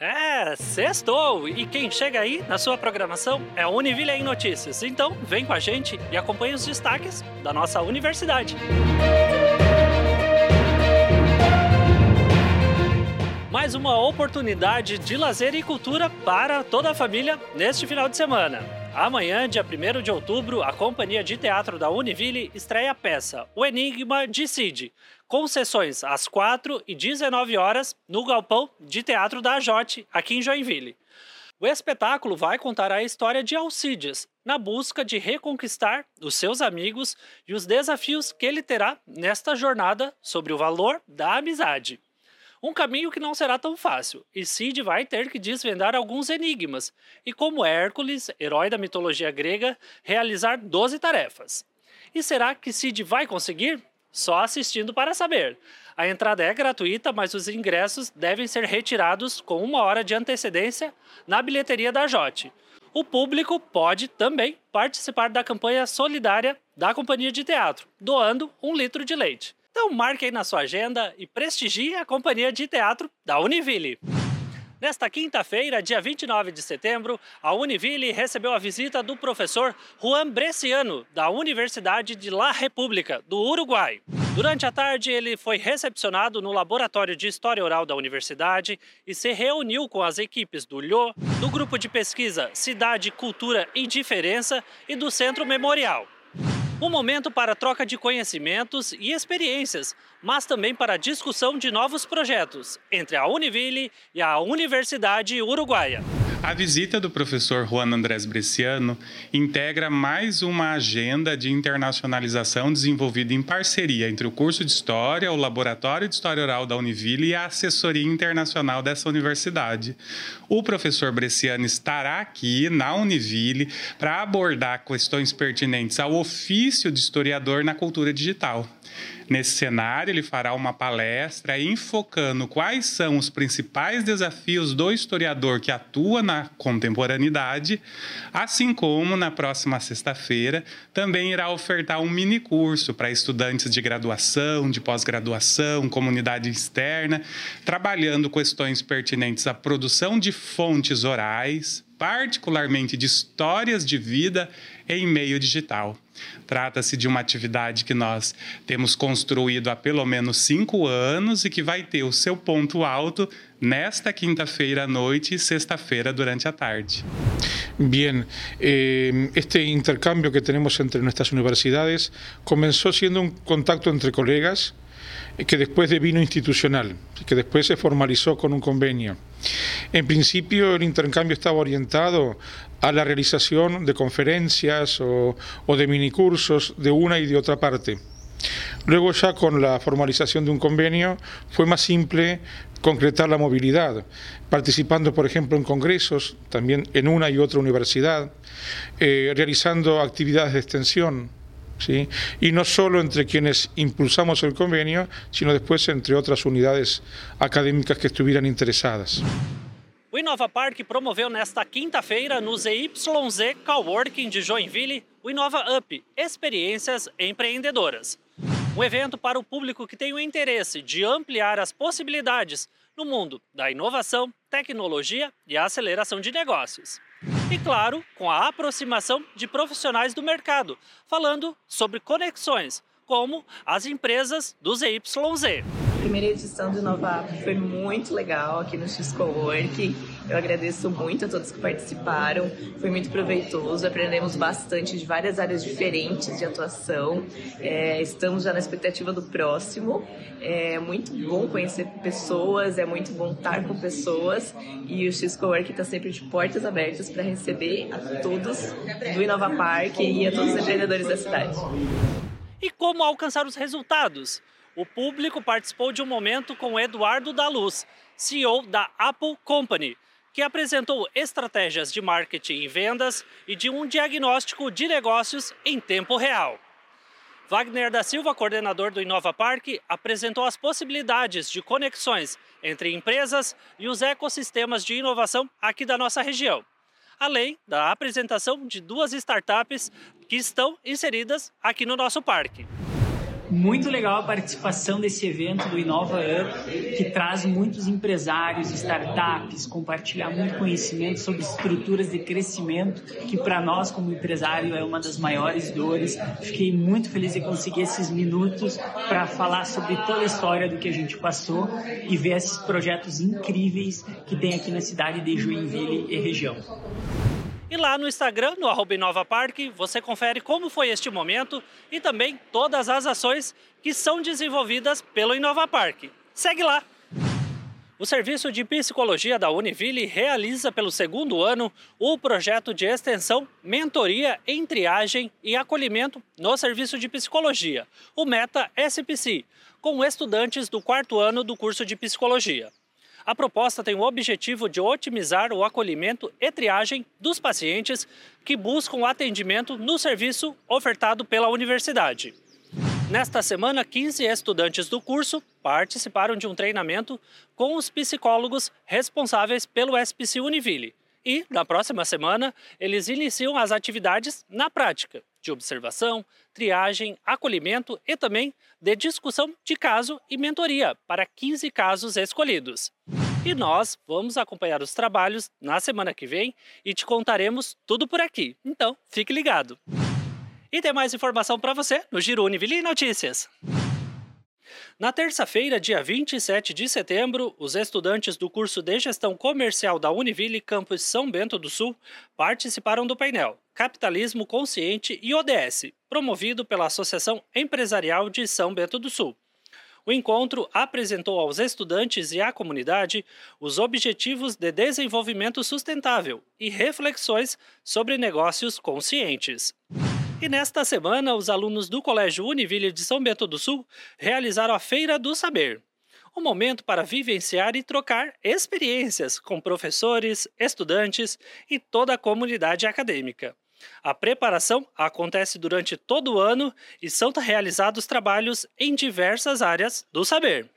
É, sextou! E quem chega aí na sua programação é a Univille em Notícias. Então, vem com a gente e acompanhe os destaques da nossa universidade. Mais uma oportunidade de lazer e cultura para toda a família neste final de semana. Amanhã, dia 1 de outubro, a Companhia de Teatro da Univille estreia a peça O Enigma de Cid, com sessões às 4 e 19 horas no Galpão de Teatro da Ajote, aqui em Joinville. O espetáculo vai contar a história de Alcides, na busca de reconquistar os seus amigos e os desafios que ele terá nesta jornada sobre o valor da amizade. Um caminho que não será tão fácil, e Cid vai ter que desvendar alguns enigmas, e como Hércules, herói da mitologia grega, realizar 12 tarefas. E será que Cid vai conseguir? Só assistindo para saber. A entrada é gratuita, mas os ingressos devem ser retirados com uma hora de antecedência na bilheteria da Jote. O público pode também participar da campanha solidária da companhia de teatro, doando um litro de leite. Então marque aí na sua agenda e prestigie a companhia de teatro da Univille. Nesta quinta-feira, dia 29 de setembro, a Univille recebeu a visita do professor Juan Bresciano, da Universidade de La República, do Uruguai. Durante a tarde, ele foi recepcionado no Laboratório de História Oral da Universidade e se reuniu com as equipes do LHO, do Grupo de Pesquisa Cidade, Cultura e Diferença e do Centro Memorial. Um momento para troca de conhecimentos e experiências, mas também para discussão de novos projetos entre a Univille e a Universidade Uruguaia. A visita do professor Juan Andrés Bresciano integra mais uma agenda de internacionalização desenvolvida em parceria entre o curso de História, o Laboratório de História Oral da Univille e a assessoria internacional dessa universidade. O professor Bresciano estará aqui na Univille para abordar questões pertinentes ao ofício de historiador na cultura digital. Nesse cenário, ele fará uma palestra enfocando quais são os principais desafios do historiador que atua na contemporaneidade, assim como na próxima sexta-feira também irá ofertar um mini curso para estudantes de graduação, de pós-graduação, comunidade externa, trabalhando questões pertinentes à produção de fontes orais, particularmente de histórias de vida em meio digital. Trata-se de uma atividade que nós temos construído há pelo menos cinco anos e que vai ter o seu ponto alto nesta quinta-feira à noite e sexta-feira durante a tarde. Bien, eh, este intercambio que tenemos entre nuestras universidades comenzó siendo un contacto entre colegas que después devino institucional, que después se formalizó con un convenio. En principio el intercambio estaba orientado a la realización de conferencias o, o de minicursos de una y de otra parte. Luego ya con la formalización de un convenio fue más simple concretar la movilidad, participando por ejemplo en congresos, también en una y otra universidad, eh, realizando actividades de extensión, ¿sí? y no solo entre quienes impulsamos el convenio, sino después entre otras unidades académicas que estuvieran interessadas. O Inova Park promoveu nesta quinta-feira no ZYZ Coworking de Joinville o Inova Up Experiências Empreendedoras. Um evento para o público que tem o interesse de ampliar as possibilidades no mundo da inovação, tecnologia e aceleração de negócios. E claro, com a aproximação de profissionais do mercado, falando sobre conexões, como as empresas do ZYZ primeira edição do Nova foi muito legal aqui no X-Cowork. Eu agradeço muito a todos que participaram. Foi muito proveitoso. Aprendemos bastante de várias áreas diferentes de atuação. É, estamos já na expectativa do próximo. É muito bom conhecer pessoas, é muito bom estar com pessoas. E o X-Cowork está sempre de portas abertas para receber a todos do Inova Park e a todos os empreendedores da cidade. E como alcançar os resultados? O público participou de um momento com Eduardo da Luz, CEO da Apple Company, que apresentou estratégias de marketing e vendas e de um diagnóstico de negócios em tempo real. Wagner da Silva, coordenador do Inova Park, apresentou as possibilidades de conexões entre empresas e os ecossistemas de inovação aqui da nossa região, além da apresentação de duas startups que estão inseridas aqui no nosso parque. Muito legal a participação desse evento do Inova Up, que traz muitos empresários, startups, compartilhar muito conhecimento sobre estruturas de crescimento, que para nós como empresário é uma das maiores dores. Fiquei muito feliz de conseguir esses minutos para falar sobre toda a história do que a gente passou e ver esses projetos incríveis que tem aqui na cidade de Joinville e região. E lá no Instagram, no arroba você confere como foi este momento e também todas as ações que são desenvolvidas pelo Inova Parque. Segue lá! O Serviço de Psicologia da Univille realiza pelo segundo ano o projeto de extensão Mentoria em Triagem e Acolhimento no Serviço de Psicologia, o Meta SPC, com estudantes do quarto ano do curso de Psicologia. A proposta tem o objetivo de otimizar o acolhimento e triagem dos pacientes que buscam atendimento no serviço ofertado pela universidade. Nesta semana, 15 estudantes do curso participaram de um treinamento com os psicólogos responsáveis pelo SPC Univille. E, na próxima semana, eles iniciam as atividades na prática, de observação, triagem, acolhimento e também de discussão de caso e mentoria para 15 casos escolhidos. E nós vamos acompanhar os trabalhos na semana que vem e te contaremos tudo por aqui. Então, fique ligado. E tem mais informação para você no Giro Univille Notícias. Na terça-feira, dia 27 de setembro, os estudantes do curso de Gestão Comercial da Univille Campus São Bento do Sul participaram do painel Capitalismo Consciente e ODS, promovido pela Associação Empresarial de São Bento do Sul. O encontro apresentou aos estudantes e à comunidade os Objetivos de Desenvolvimento Sustentável e reflexões sobre negócios conscientes. E nesta semana, os alunos do Colégio Univille de São Bento do Sul realizaram a Feira do Saber. Um momento para vivenciar e trocar experiências com professores, estudantes e toda a comunidade acadêmica. A preparação acontece durante todo o ano e são realizados trabalhos em diversas áreas do saber.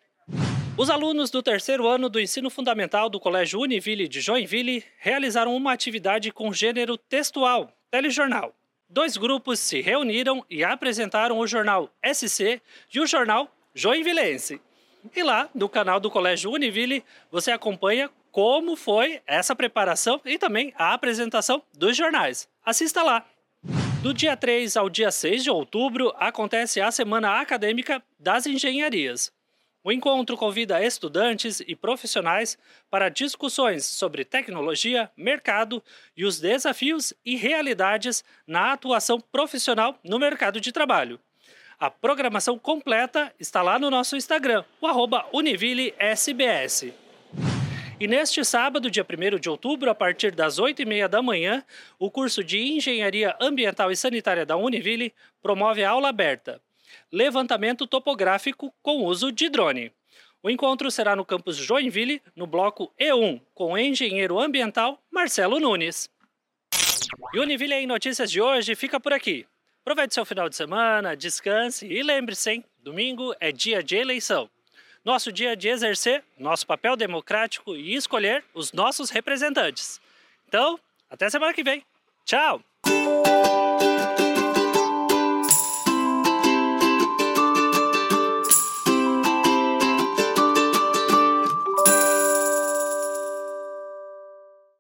Os alunos do terceiro ano do ensino fundamental do Colégio Univille de Joinville realizaram uma atividade com gênero textual, telejornal. Dois grupos se reuniram e apresentaram o jornal SC e o jornal Joinvilense. E lá, no canal do Colégio Univille, você acompanha como foi essa preparação e também a apresentação dos jornais. Assista lá! Do dia 3 ao dia 6 de outubro acontece a Semana Acadêmica das Engenharias. O encontro convida estudantes e profissionais para discussões sobre tecnologia, mercado e os desafios e realidades na atuação profissional no mercado de trabalho. A programação completa está lá no nosso Instagram, o UnivilleSBS. E neste sábado, dia 1 de outubro, a partir das 8h30 da manhã, o curso de Engenharia Ambiental e Sanitária da Univille promove a aula aberta. Levantamento topográfico com uso de drone. O encontro será no campus Joinville, no bloco E1, com o engenheiro ambiental Marcelo Nunes. E Univille em Notícias de hoje fica por aqui. Aproveite seu final de semana, descanse e lembre-se, hein? Domingo é dia de eleição nosso dia de exercer nosso papel democrático e escolher os nossos representantes. Então, até semana que vem. Tchau!